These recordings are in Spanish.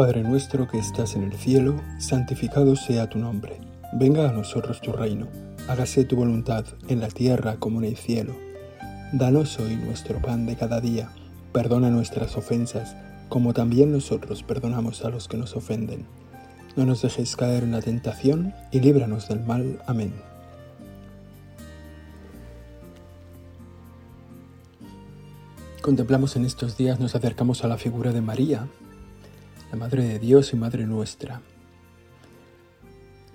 Padre nuestro que estás en el cielo, santificado sea tu nombre. Venga a nosotros tu reino. Hágase tu voluntad en la tierra como en el cielo. Danos hoy nuestro pan de cada día. Perdona nuestras ofensas, como también nosotros perdonamos a los que nos ofenden. No nos dejes caer en la tentación y líbranos del mal. Amén. Contemplamos en estos días, nos acercamos a la figura de María, la Madre de Dios y Madre nuestra,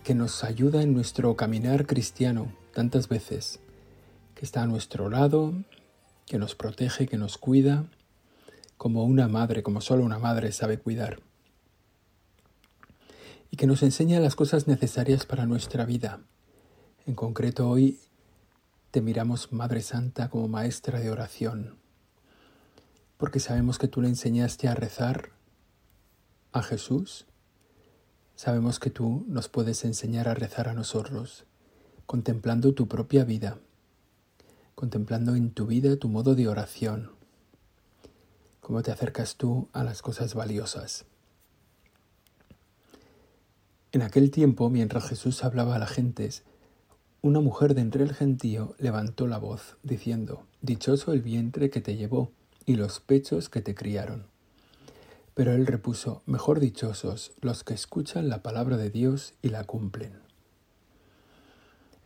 que nos ayuda en nuestro caminar cristiano tantas veces, que está a nuestro lado, que nos protege, que nos cuida, como una madre, como solo una madre sabe cuidar, y que nos enseña las cosas necesarias para nuestra vida. En concreto hoy te miramos Madre Santa como maestra de oración, porque sabemos que tú le enseñaste a rezar a Jesús, sabemos que tú nos puedes enseñar a rezar a nosotros, contemplando tu propia vida, contemplando en tu vida tu modo de oración, cómo te acercas tú a las cosas valiosas. En aquel tiempo, mientras Jesús hablaba a la gente, una mujer de entre el gentío levantó la voz, diciendo, Dichoso el vientre que te llevó y los pechos que te criaron. Pero él repuso, mejor dichosos los que escuchan la palabra de Dios y la cumplen.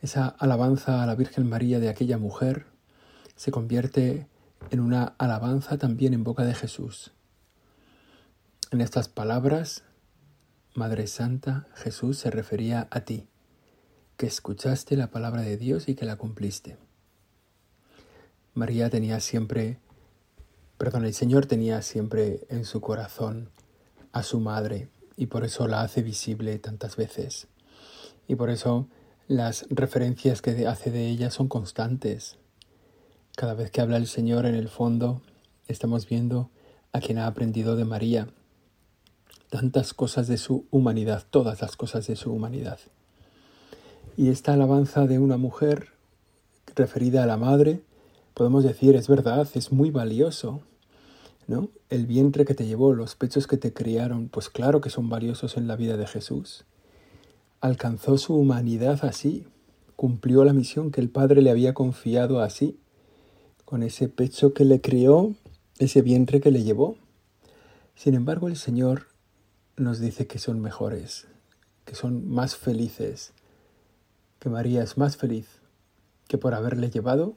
Esa alabanza a la Virgen María de aquella mujer se convierte en una alabanza también en boca de Jesús. En estas palabras, Madre Santa, Jesús se refería a ti, que escuchaste la palabra de Dios y que la cumpliste. María tenía siempre Perdón, el Señor tenía siempre en su corazón a su madre y por eso la hace visible tantas veces. Y por eso las referencias que hace de ella son constantes. Cada vez que habla el Señor en el fondo, estamos viendo a quien ha aprendido de María tantas cosas de su humanidad, todas las cosas de su humanidad. Y esta alabanza de una mujer referida a la madre, podemos decir, es verdad, es muy valioso, El vientre que te llevó, los pechos que te criaron, pues claro que son valiosos en la vida de Jesús. Alcanzó su humanidad así, cumplió la misión que el Padre le había confiado así, con ese pecho que le crió, ese vientre que le llevó. Sin embargo, el Señor nos dice que son mejores, que son más felices, que María es más feliz que por haberle llevado,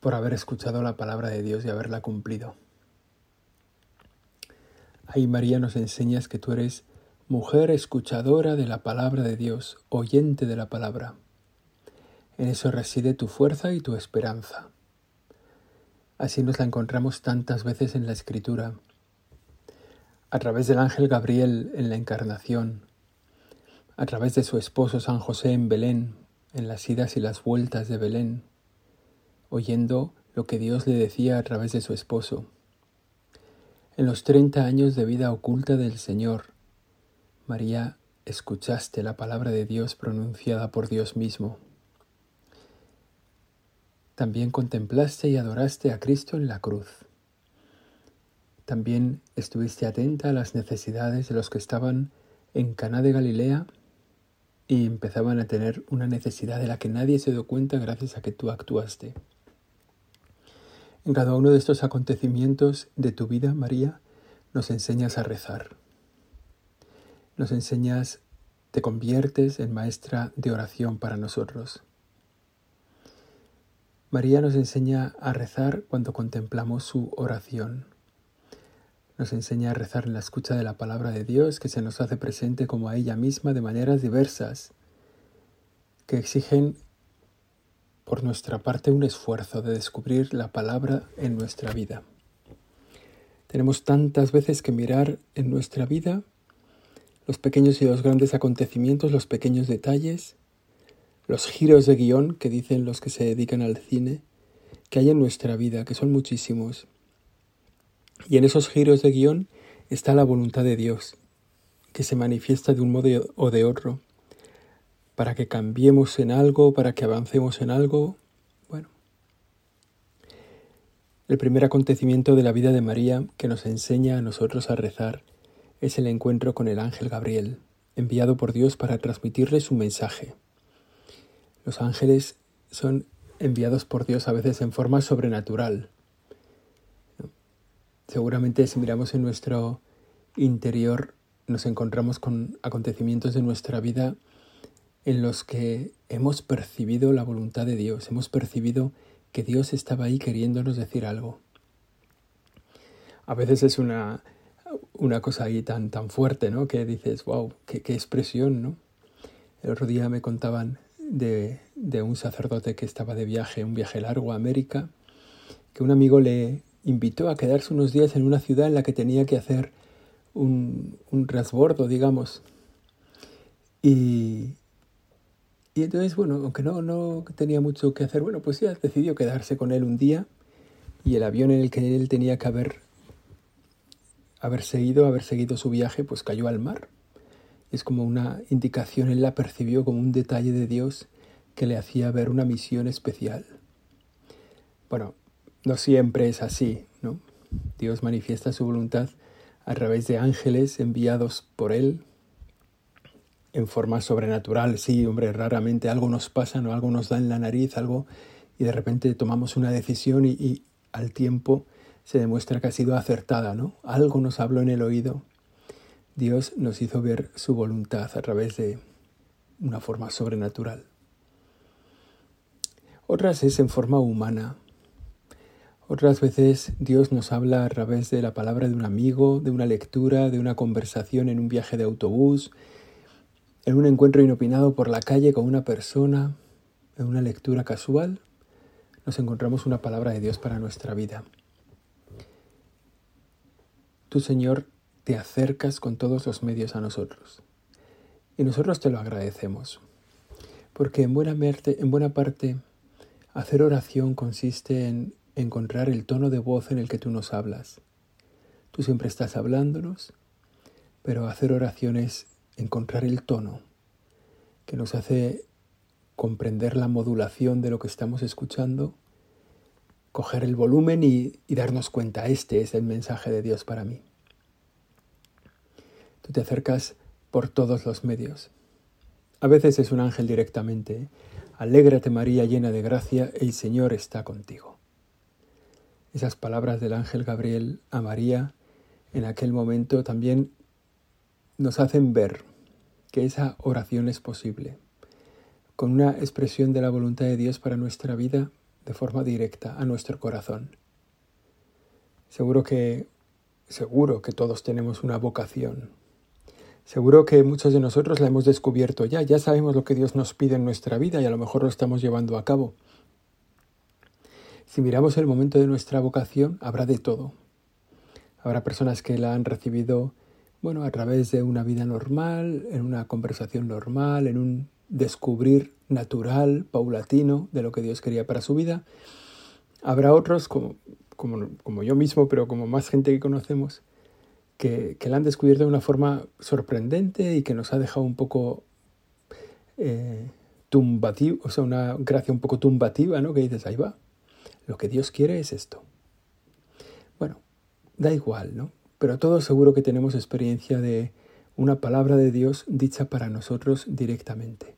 por haber escuchado la palabra de Dios y haberla cumplido. Ahí María nos enseñas que tú eres mujer escuchadora de la palabra de Dios, oyente de la palabra. En eso reside tu fuerza y tu esperanza. Así nos la encontramos tantas veces en la Escritura, a través del ángel Gabriel en la Encarnación, a través de su esposo San José en Belén, en las idas y las vueltas de Belén, oyendo lo que Dios le decía a través de su esposo. En los treinta años de vida oculta del Señor, María, escuchaste la palabra de Dios pronunciada por Dios mismo. También contemplaste y adoraste a Cristo en la cruz. También estuviste atenta a las necesidades de los que estaban en Caná de Galilea y empezaban a tener una necesidad de la que nadie se dio cuenta gracias a que tú actuaste. En cada uno de estos acontecimientos de tu vida, María, nos enseñas a rezar. Nos enseñas, te conviertes en maestra de oración para nosotros. María nos enseña a rezar cuando contemplamos su oración. Nos enseña a rezar en la escucha de la palabra de Dios que se nos hace presente como a ella misma de maneras diversas, que exigen por nuestra parte un esfuerzo de descubrir la palabra en nuestra vida. Tenemos tantas veces que mirar en nuestra vida los pequeños y los grandes acontecimientos, los pequeños detalles, los giros de guion que dicen los que se dedican al cine, que hay en nuestra vida, que son muchísimos. Y en esos giros de guion está la voluntad de Dios, que se manifiesta de un modo o de otro, para que cambiemos en algo, para que avancemos en algo. Bueno, el primer acontecimiento de la vida de María que nos enseña a nosotros a rezar es el encuentro con el ángel Gabriel, enviado por Dios para transmitirle su mensaje. Los ángeles son enviados por Dios a veces en forma sobrenatural. Seguramente si miramos en nuestro interior nos encontramos con acontecimientos de nuestra vida en los que hemos percibido la voluntad de Dios, hemos percibido que Dios estaba ahí queriéndonos decir algo. A veces es una, una cosa ahí tan, tan fuerte, ¿no? Que dices, wow, qué, expresión, ¿no? El otro día me contaban de, de, un sacerdote que estaba de viaje, un viaje largo a América, que un amigo le invitó a quedarse unos días en una ciudad en la que tenía que hacer un, un transbordo, digamos. Y, y entonces, bueno, aunque no, no tenía mucho que hacer, bueno, pues ya decidió quedarse con él un día y el avión en el que él tenía que haber, haber seguido, haber seguido su viaje, pues cayó al mar. Es como una indicación, él la percibió como un detalle de Dios que le hacía ver una misión especial. Bueno, no siempre es así, ¿no? Dios manifiesta su voluntad a través de ángeles enviados por Él en forma sobrenatural. Sí, hombre, raramente algo nos pasa, ¿no? algo nos da en la nariz, algo, y de repente tomamos una decisión y, y al tiempo se demuestra que ha sido acertada, ¿no? Algo nos habló en el oído. Dios nos hizo ver su voluntad a través de una forma sobrenatural. Otras es en forma humana, otras veces Dios nos habla a través de la palabra de un amigo, de una lectura, de una conversación en un viaje de autobús, en un encuentro inopinado por la calle con una persona, en una lectura casual, nos encontramos una palabra de Dios para nuestra vida. Tú, Señor, te acercas con todos los medios a nosotros. Y nosotros te lo agradecemos. Porque en buena, en buena parte hacer oración consiste en encontrar el tono de voz en el que tú nos hablas. Tú siempre estás hablándonos, pero hacer oraciones, encontrar el tono que nos hace comprender la modulación de lo que estamos escuchando, coger el volumen y, darnos cuenta, este es el mensaje de Dios para mí. Tú te acercas por todos los medios. A veces es un ángel directamente. Alégrate María llena de gracia, el Señor está contigo. Esas palabras del ángel Gabriel a María en aquel momento también nos hacen ver que esa oración es posible, con una expresión de la voluntad de Dios para nuestra vida de forma directa a nuestro corazón. Seguro que seguro que todos tenemos una vocación. Seguro que muchos de nosotros la hemos descubierto ya, ya sabemos lo que Dios nos pide en nuestra vida y a lo mejor lo estamos llevando a cabo. Si miramos el momento de nuestra vocación, habrá de todo. Habrá personas que la han recibido, bueno, a través de una vida normal, en una conversación normal, en un descubrir natural, paulatino, de lo que Dios quería para su vida. Habrá otros, como, como, yo mismo, pero como más gente que conocemos, que, que, la han descubierto de una forma sorprendente y que nos ha dejado un poco eh, tumbativo, o sea, una gracia un poco tumbativa, ¿no? Que dices, ahí va, lo que Dios quiere es esto. Bueno, da igual, ¿no? Pero todos seguro que tenemos experiencia de una palabra de Dios dicha para nosotros directamente,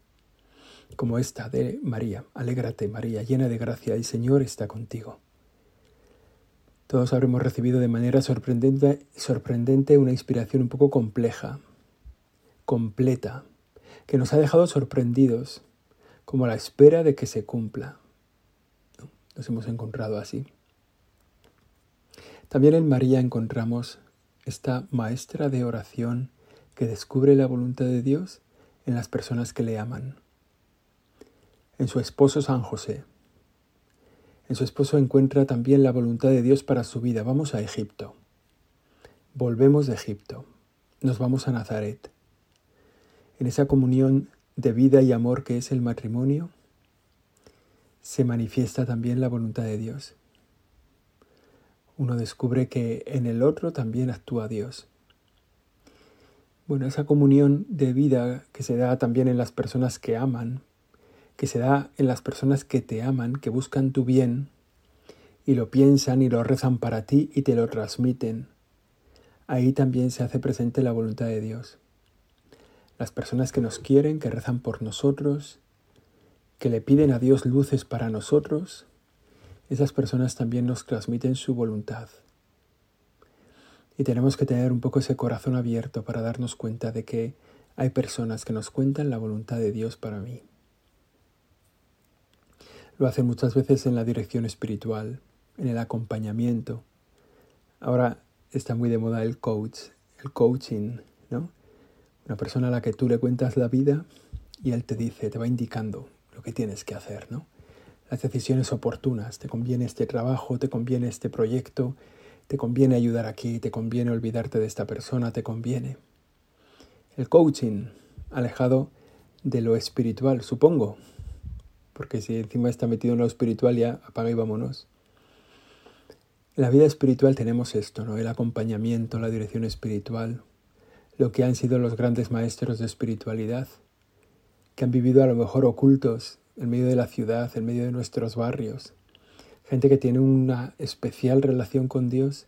como esta de María. Alégrate, María, llena de gracia, el Señor está contigo. Todos habremos recibido de manera sorprendente, sorprendente una inspiración un poco compleja, completa, que nos ha dejado sorprendidos, como a la espera de que se cumpla nos hemos encontrado así. También en María encontramos esta maestra de oración que descubre la voluntad de Dios en las personas que le aman. En su esposo San José. En su esposo encuentra también la voluntad de Dios para su vida. Vamos a Egipto. Volvemos de Egipto. Nos vamos a Nazaret. En esa comunión de vida y amor que es el matrimonio, se manifiesta también la voluntad de Dios. Uno descubre que en el otro también actúa Dios. Bueno, esa comunión de vida que se da también en las personas que aman, que se da en las personas que te aman, que buscan tu bien y lo piensan y lo rezan para ti y te lo transmiten, ahí también se hace presente la voluntad de Dios. Las personas que nos quieren, que rezan por nosotros, que le piden a Dios luces para nosotros, esas personas también nos transmiten su voluntad. Y tenemos que tener un poco ese corazón abierto para darnos cuenta de que hay personas que nos cuentan la voluntad de Dios para mí. Lo hacen muchas veces en la dirección espiritual, en el acompañamiento. Ahora está muy de moda el coach, el coaching, ¿no? Una persona a la que tú le cuentas la vida y él te dice, te va indicando lo que tienes que hacer, ¿no? Las decisiones oportunas, te conviene este trabajo, te conviene este proyecto, te conviene ayudar aquí, te conviene olvidarte de esta persona, te conviene. El coaching, alejado de lo espiritual, supongo, porque si encima está metido en lo espiritual ya apaga y vámonos. En la vida espiritual tenemos esto, ¿no? El acompañamiento, la dirección espiritual, lo que han sido los grandes maestros de espiritualidad, que han vivido a lo mejor ocultos en medio de la ciudad, en medio de nuestros barrios. Gente que tiene una especial relación con Dios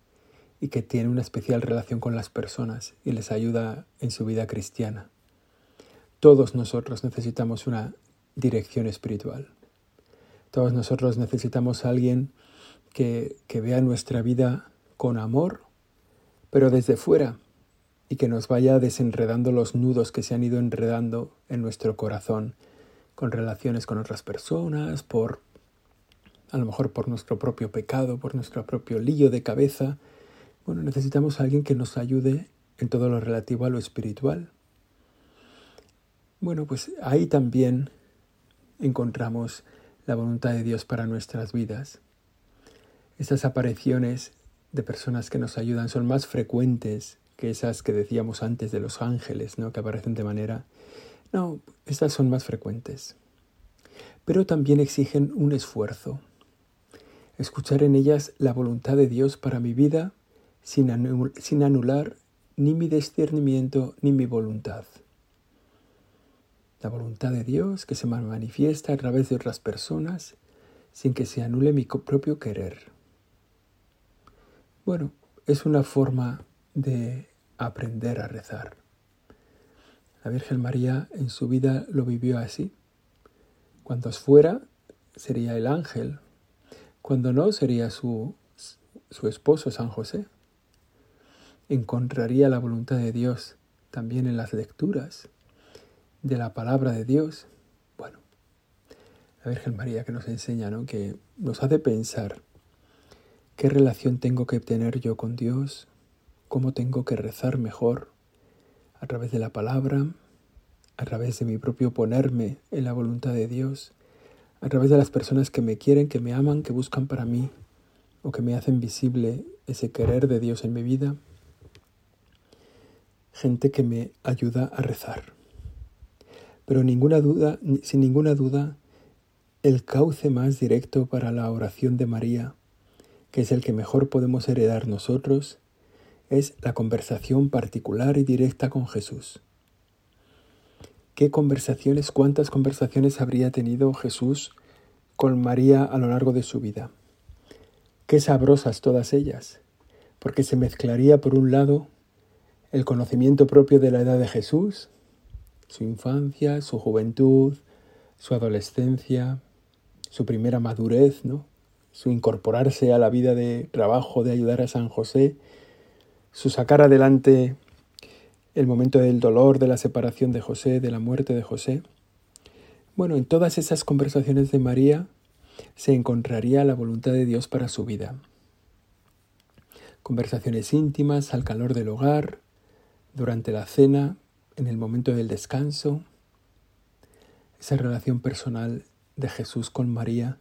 y que tiene una especial relación con las personas y les ayuda en su vida cristiana. Todos nosotros necesitamos una dirección espiritual. Todos nosotros necesitamos a alguien que, vea nuestra vida con amor, pero desde fuera, y que nos vaya desenredando los nudos que se han ido enredando en nuestro corazón con relaciones con otras personas, por a lo mejor por nuestro propio pecado, por nuestro propio lío de cabeza. Bueno, necesitamos a alguien que nos ayude en todo lo relativo a lo espiritual. Bueno, pues ahí también encontramos la voluntad de Dios para nuestras vidas. Estas apariciones de personas que nos ayudan son más frecuentes que esas que decíamos antes de los ángeles, ¿no? que aparecen de manera... No, estas son más frecuentes. Pero también exigen un esfuerzo. Escuchar en ellas la voluntad de Dios para mi vida sin, anular ni mi discernimiento ni mi voluntad. La voluntad de Dios que se manifiesta a través de otras personas sin que se anule mi propio querer. Bueno, es una forma de aprender a rezar. La Virgen María en su vida lo vivió así. Cuando fuera, sería el ángel. Cuando no, sería su, su esposo, San José. Encontraría la voluntad de Dios también en las lecturas de la palabra de Dios. Bueno, la Virgen María que nos enseña, ¿no? que nos hace pensar ¿Qué relación tengo que tener yo con Dios? ¿Cómo tengo que rezar mejor? A través de la palabra, a través de mi propio ponerme en la voluntad de Dios, a través de las personas que me quieren, que me aman, que buscan para mí o que me hacen visible ese querer de Dios en mi vida. Gente que me ayuda a rezar. Pero ninguna duda, sin ninguna duda, el cauce más directo para la oración de María que es el que mejor podemos heredar nosotros, es la conversación particular y directa con Jesús. ¿Qué conversaciones, cuántas conversaciones habría tenido Jesús con María a lo largo de su vida? Qué sabrosas todas ellas, porque se mezclaría por un lado el conocimiento propio de la edad de Jesús, su infancia, su juventud, su adolescencia, su primera madurez, ¿no? su incorporarse a la vida de trabajo, de ayudar a San José, su sacar adelante el momento del dolor, de la separación de José, de la muerte de José. Bueno, en todas esas conversaciones de María se encontraría la voluntad de Dios para su vida. Conversaciones íntimas al calor del hogar, durante la cena, en el momento del descanso. Esa relación personal de Jesús con María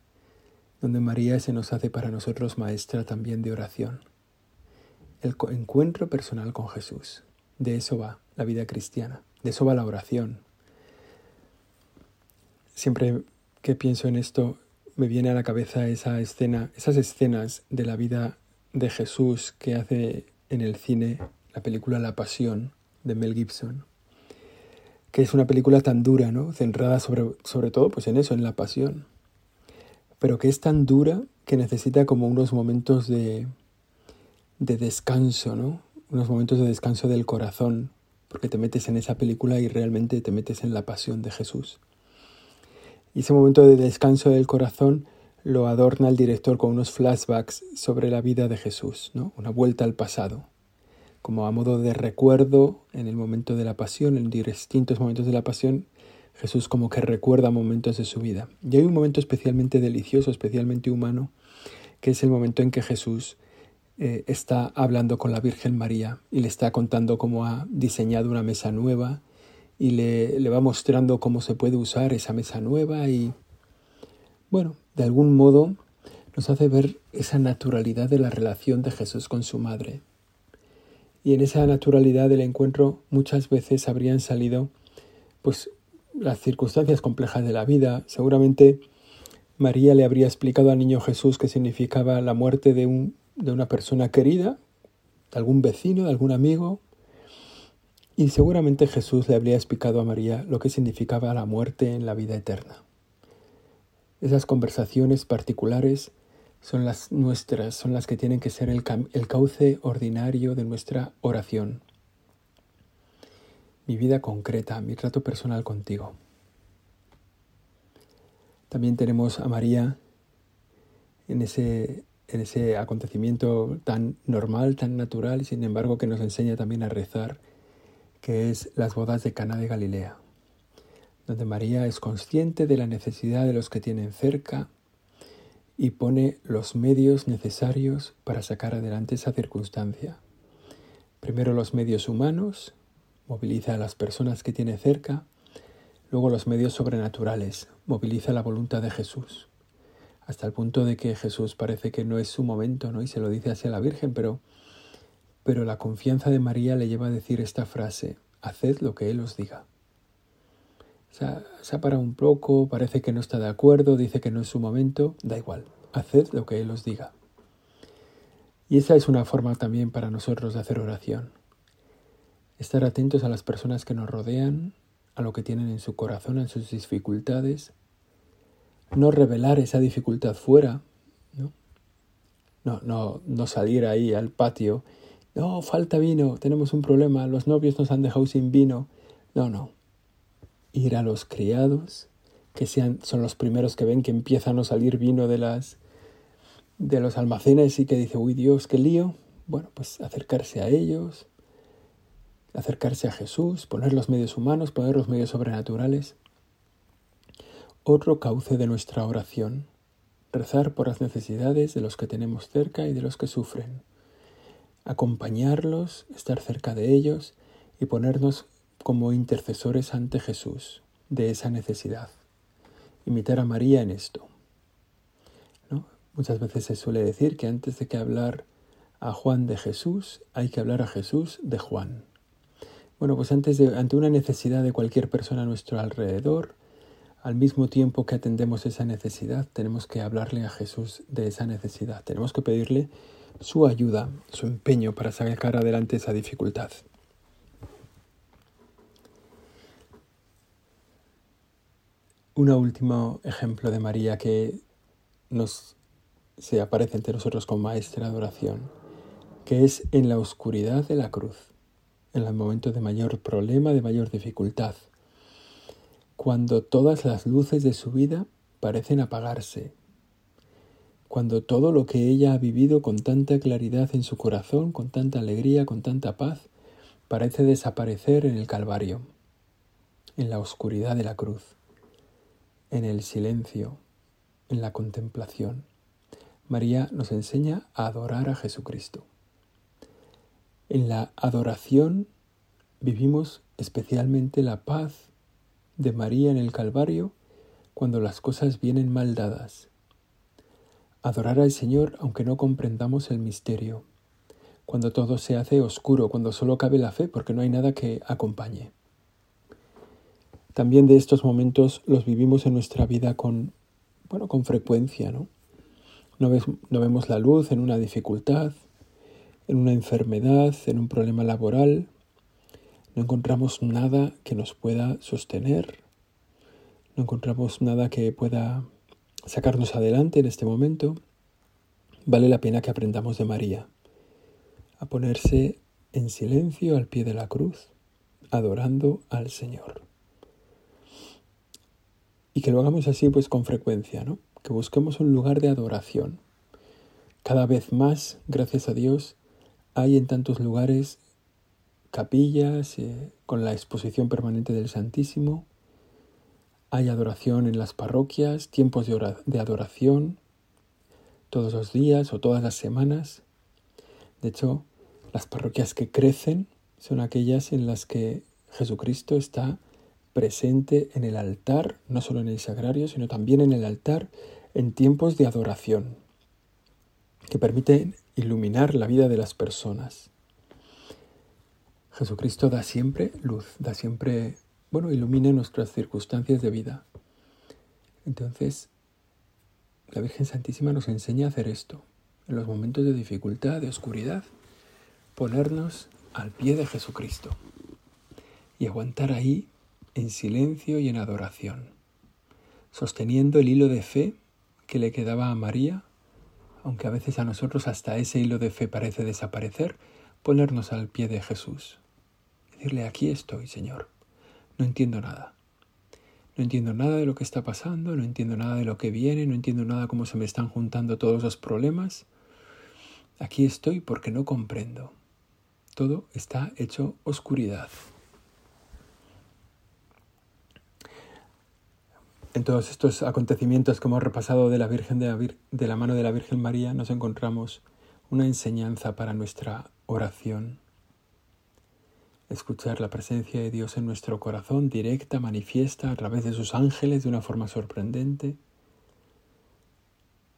donde María se nos hace para nosotros maestra también de oración. El encuentro personal con Jesús. De eso va la vida cristiana, de eso va la oración. Siempre que pienso en esto, me viene a la cabeza esa escena, esas escenas de la vida de Jesús que hace en el cine la película La Pasión de Mel Gibson, que es una película tan dura, ¿no? Centrada sobre, sobre todo pues en eso, en la pasión pero que es tan dura que necesita como unos momentos de, de descanso, ¿no? unos momentos de descanso del corazón, porque te metes en esa película y realmente te metes en la pasión de Jesús. Y ese momento de descanso del corazón lo adorna el director con unos flashbacks sobre la vida de Jesús, ¿no? una vuelta al pasado, como a modo de recuerdo en el momento de la pasión, en distintos momentos de la pasión, Jesús como que recuerda momentos de su vida. Y hay un momento especialmente delicioso, especialmente humano, que es el momento en que Jesús eh, está hablando con la Virgen María y le está contando cómo ha diseñado una mesa nueva y le, le va mostrando cómo se puede usar esa mesa nueva y, bueno, de algún modo nos hace ver esa naturalidad de la relación de Jesús con su madre. Y en esa naturalidad del encuentro muchas veces habrían salido pues las circunstancias complejas de la vida. Seguramente María le habría explicado al niño Jesús qué significaba la muerte de, un, de una persona querida, de algún vecino, de algún amigo. Y seguramente Jesús le habría explicado a María lo que significaba la muerte en la vida eterna. Esas conversaciones particulares son las nuestras, son las que tienen que ser el, cauce ordinario de nuestra oración mi vida concreta, mi trato personal contigo. También tenemos a María en ese, en ese acontecimiento tan normal, tan natural, sin embargo que nos enseña también a rezar, que es las bodas de Cana de Galilea, donde María es consciente de la necesidad de los que tienen cerca y pone los medios necesarios para sacar adelante esa circunstancia. Primero los medios humanos moviliza a las personas que tiene cerca, luego los medios sobrenaturales, moviliza la voluntad de Jesús, hasta el punto de que Jesús parece que no es su momento, ¿no? Y se lo dice hacia la Virgen, pero, pero la confianza de María le lleva a decir esta frase, haced lo que Él os diga. Se ha, se ha parado un poco, parece que no está de acuerdo, dice que no es su momento, da igual, haced lo que Él os diga. Y esa es una forma también para nosotros de hacer oración estar atentos a las personas que nos rodean, a lo que tienen en su corazón, en sus dificultades, no revelar esa dificultad fuera, ¿no? No, no, no salir ahí al patio, no, falta vino, tenemos un problema, los novios nos han dejado sin vino. No, no. Ir a los criados, que sean, son los primeros que ven que empieza a salir vino de las de los almacenes y que dice, uy Dios, qué lío. Bueno, pues acercarse a ellos, acercarse a Jesús, poner los medios humanos, poner los medios sobrenaturales. Otro cauce de nuestra oración, rezar por las necesidades de los que tenemos cerca y de los que sufren, acompañarlos, estar cerca de ellos y ponernos como intercesores ante Jesús de esa necesidad. Imitar a María en esto. Muchas veces se suele decir que antes de que hablar a Juan de Jesús, hay que hablar a Jesús de Juan. Bueno, pues antes de, ante una necesidad de cualquier persona a nuestro alrededor, al mismo tiempo que atendemos esa necesidad, tenemos que hablarle a Jesús de esa necesidad. Tenemos que pedirle su ayuda, su empeño para sacar adelante esa dificultad. Un último ejemplo de María que nos se aparece entre nosotros como maestra de oración, que es en la oscuridad de la cruz en los momentos de mayor problema, de mayor dificultad, cuando todas las luces de su vida parecen apagarse, cuando todo lo que ella ha vivido con tanta claridad en su corazón, con tanta alegría, con tanta paz, parece desaparecer en el Calvario, en la oscuridad de la cruz, en el silencio, en la contemplación. María nos enseña a adorar a Jesucristo. En la adoración vivimos especialmente la paz de María en el Calvario cuando las cosas vienen mal dadas. Adorar al Señor aunque no comprendamos el misterio, cuando todo se hace oscuro, cuando solo cabe la fe porque no hay nada que acompañe. También de estos momentos los vivimos en nuestra vida con, bueno, con frecuencia, ¿no? No, no vemos la luz en una dificultad, en una enfermedad, en un problema laboral, no encontramos nada que nos pueda sostener, no encontramos nada que pueda sacarnos adelante en este momento, vale la pena que aprendamos de María, a ponerse en silencio al pie de la cruz, adorando al Señor. Y que lo hagamos así pues con frecuencia, ¿no? Que busquemos un lugar de adoración. Cada vez más, gracias a Dios, hay en tantos lugares capillas eh, con la exposición permanente del Santísimo. Hay adoración en las parroquias, tiempos de, de adoración todos los días o todas las semanas. De hecho, las parroquias que crecen son aquellas en las que Jesucristo está presente en el altar, no solo en el sagrario, sino también en el altar en tiempos de adoración, que permiten iluminar la vida de las personas. Jesucristo da siempre luz, da siempre, bueno, ilumina nuestras circunstancias de vida. Entonces, la Virgen Santísima nos enseña a hacer esto, en los momentos de dificultad, de oscuridad, ponernos al pie de Jesucristo y aguantar ahí en silencio y en adoración, sosteniendo el hilo de fe que le quedaba a María, aunque a veces a nosotros hasta ese hilo de fe parece desaparecer, ponernos al pie de Jesús. Decirle, aquí estoy, Señor. No entiendo nada. No entiendo nada de lo que está pasando, no entiendo nada de lo que viene, no entiendo nada cómo se me están juntando todos los problemas. Aquí estoy porque no comprendo todo está hecho oscuridad. En todos estos acontecimientos que hemos repasado de la Virgen de de la mano de la Virgen María nos encontramos una enseñanza para nuestra oración. Escuchar la presencia de Dios en nuestro corazón directa, manifiesta a través de sus ángeles de una forma sorprendente.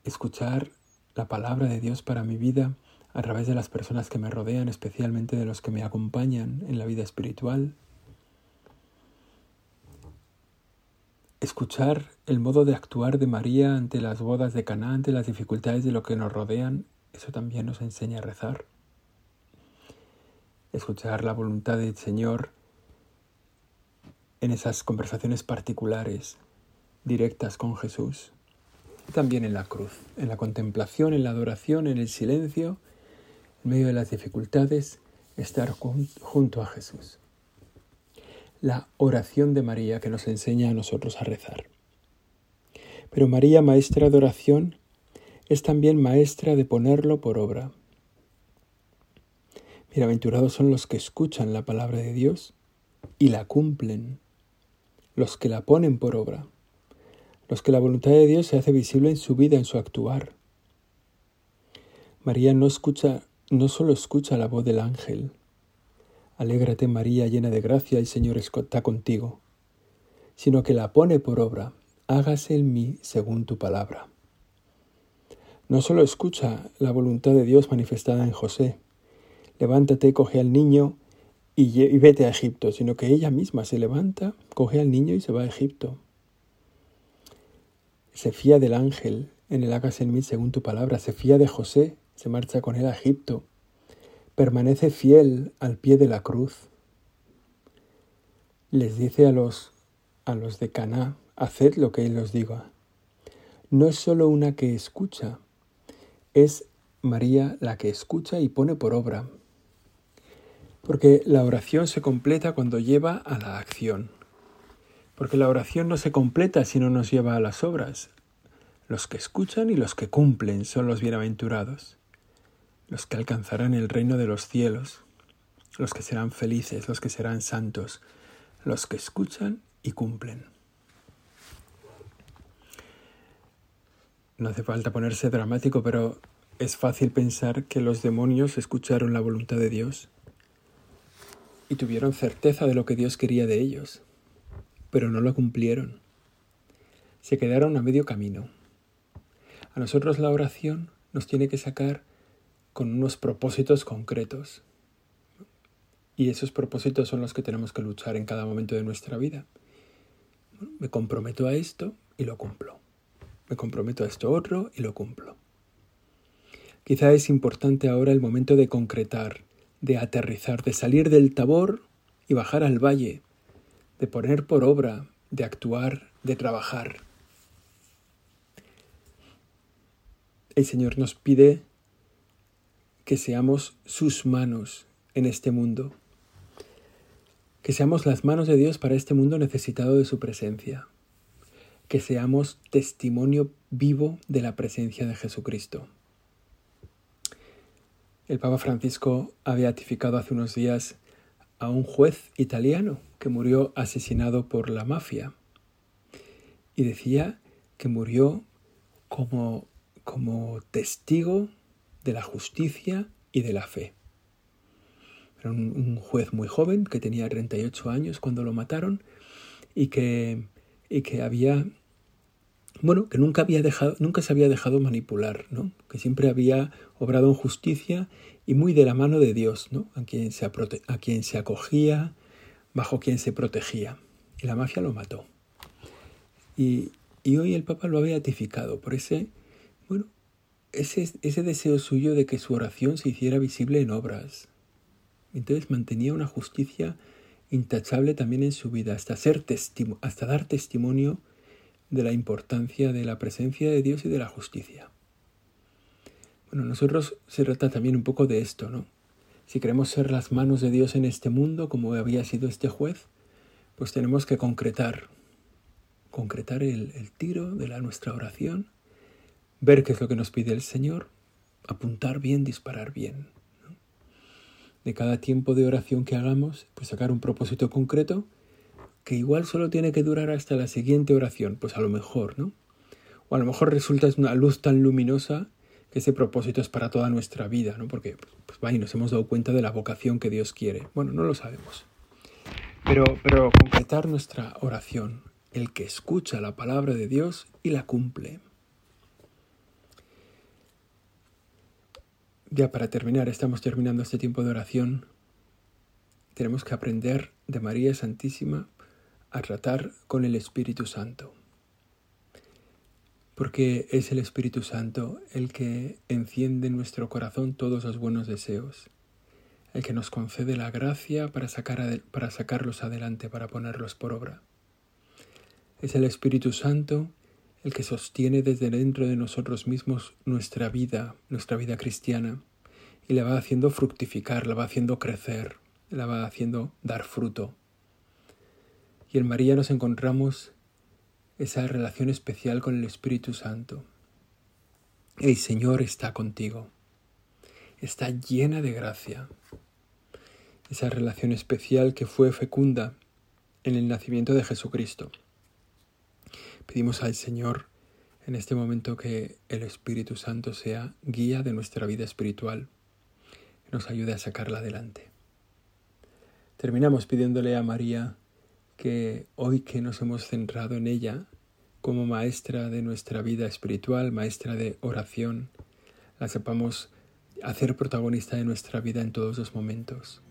Escuchar la palabra de Dios para mi vida a través de las personas que me rodean, especialmente de los que me acompañan en la vida espiritual. Escuchar el modo de actuar de María ante las bodas de Caná, ante las dificultades de lo que nos rodean, eso también nos enseña a rezar. Escuchar la voluntad del Señor en esas conversaciones particulares, directas con Jesús. También en la cruz, en la contemplación, en la adoración, en el silencio en medio de las dificultades, estar junto a Jesús. La oración de María que nos enseña a nosotros a rezar. Pero María, maestra de oración, es también maestra de ponerlo por obra. Bienaventurados son los que escuchan la palabra de Dios y la cumplen, los que la ponen por obra, los que la voluntad de Dios se hace visible en su vida, en su actuar. María no escucha no solo escucha la voz del ángel, Alégrate María llena de gracia, el Señor está contigo, sino que la pone por obra, hágase en mí según tu palabra. No solo escucha la voluntad de Dios manifestada en José, levántate, coge al niño y, vete a Egipto, sino que ella misma se levanta, coge al niño y se va a Egipto. Se fía del ángel en el hágase en mí según tu palabra, se fía de José se marcha con él a Egipto, permanece fiel al pie de la cruz. Les dice a los, a los de Caná, haced lo que él os diga. No es solo una que escucha, es María la que escucha y pone por obra. Porque la oración se completa cuando lleva a la acción. Porque la oración no se completa si no nos lleva a las obras. Los que escuchan y los que cumplen son los bienaventurados los que alcanzarán el reino de los cielos, los que serán felices, los que serán santos, los que escuchan y cumplen. No hace falta ponerse dramático, pero es fácil pensar que los demonios escucharon la voluntad de Dios y tuvieron certeza de lo que Dios quería de ellos, pero no lo cumplieron. Se quedaron a medio camino. A nosotros la oración nos tiene que sacar con unos propósitos concretos. Y esos propósitos son los que tenemos que luchar en cada momento de nuestra vida. Me comprometo a esto y lo cumplo. Me comprometo a esto otro y lo cumplo. Quizá es importante ahora el momento de concretar, de aterrizar, de salir del tabor y bajar al valle, de poner por obra, de actuar, de trabajar. El Señor nos pide que seamos sus manos en este mundo. Que seamos las manos de Dios para este mundo necesitado de su presencia. Que seamos testimonio vivo de la presencia de Jesucristo. El Papa Francisco ha beatificado hace unos días a un juez italiano que murió asesinado por la mafia. Y decía que murió como, como testigo de la justicia y de la fe. Era un, juez muy joven que tenía 38 años cuando lo mataron y que, y que había bueno, que nunca se había dejado manipular, ¿no? Que siempre había obrado en justicia y muy de la mano de Dios, ¿no? A quien se, acogía, bajo quien se protegía. Y la mafia lo mató. Y, hoy el Papa lo ha beatificado por ese, bueno, ese, ese deseo suyo de que su oración se hiciera visible en obras. Entonces mantenía una justicia intachable también en su vida, hasta, ser hasta dar testimonio de la importancia de la presencia de Dios y de la justicia. Bueno, nosotros se trata también un poco de esto, ¿no? Si queremos ser las manos de Dios en este mundo, como había sido este juez, pues tenemos que concretar, concretar el, tiro de la, nuestra oración, ver qué es lo que nos pide el Señor, apuntar bien, disparar bien. De cada tiempo de oración que hagamos, pues sacar un propósito concreto que igual solo tiene que durar hasta la siguiente oración, pues a lo mejor, ¿no? O a lo mejor resulta una luz tan luminosa que ese propósito es para toda nuestra vida, ¿no? Porque, pues vaya, nos hemos dado cuenta de la vocación que Dios quiere. Bueno, no lo sabemos. Pero, pero concretar nuestra oración, el que escucha la palabra de Dios y la cumple. Ya para terminar, estamos terminando este tiempo de oración. Tenemos que aprender de María Santísima a tratar con el Espíritu Santo. Porque es el Espíritu Santo el que enciende en nuestro corazón todos los buenos deseos, el que nos concede la gracia para, sacar para sacarlos adelante, para ponerlos por obra. Es el Espíritu Santo el que sostiene desde dentro de nosotros mismos nuestra vida, nuestra vida cristiana, y la va haciendo fructificar, la va haciendo crecer, la va haciendo dar fruto. Y en María nos encontramos esa relación especial con el Espíritu Santo. El Señor está contigo. Está llena de gracia. Esa relación especial que fue fecunda en el nacimiento de Jesucristo. Pedimos al Señor en este momento que el Espíritu Santo sea guía de nuestra vida espiritual, que nos ayude a sacarla adelante. Terminamos pidiéndole a María que hoy que nos hemos centrado en ella como maestra de nuestra vida espiritual, maestra de oración, la sepamos hacer protagonista de nuestra vida en todos los momentos,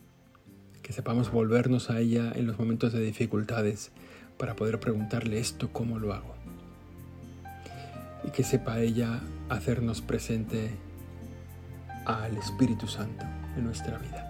que sepamos volvernos a ella en los momentos de dificultades para poder preguntarle esto cómo lo hago y que sepa ella hacernos presente al Espíritu Santo en nuestra vida.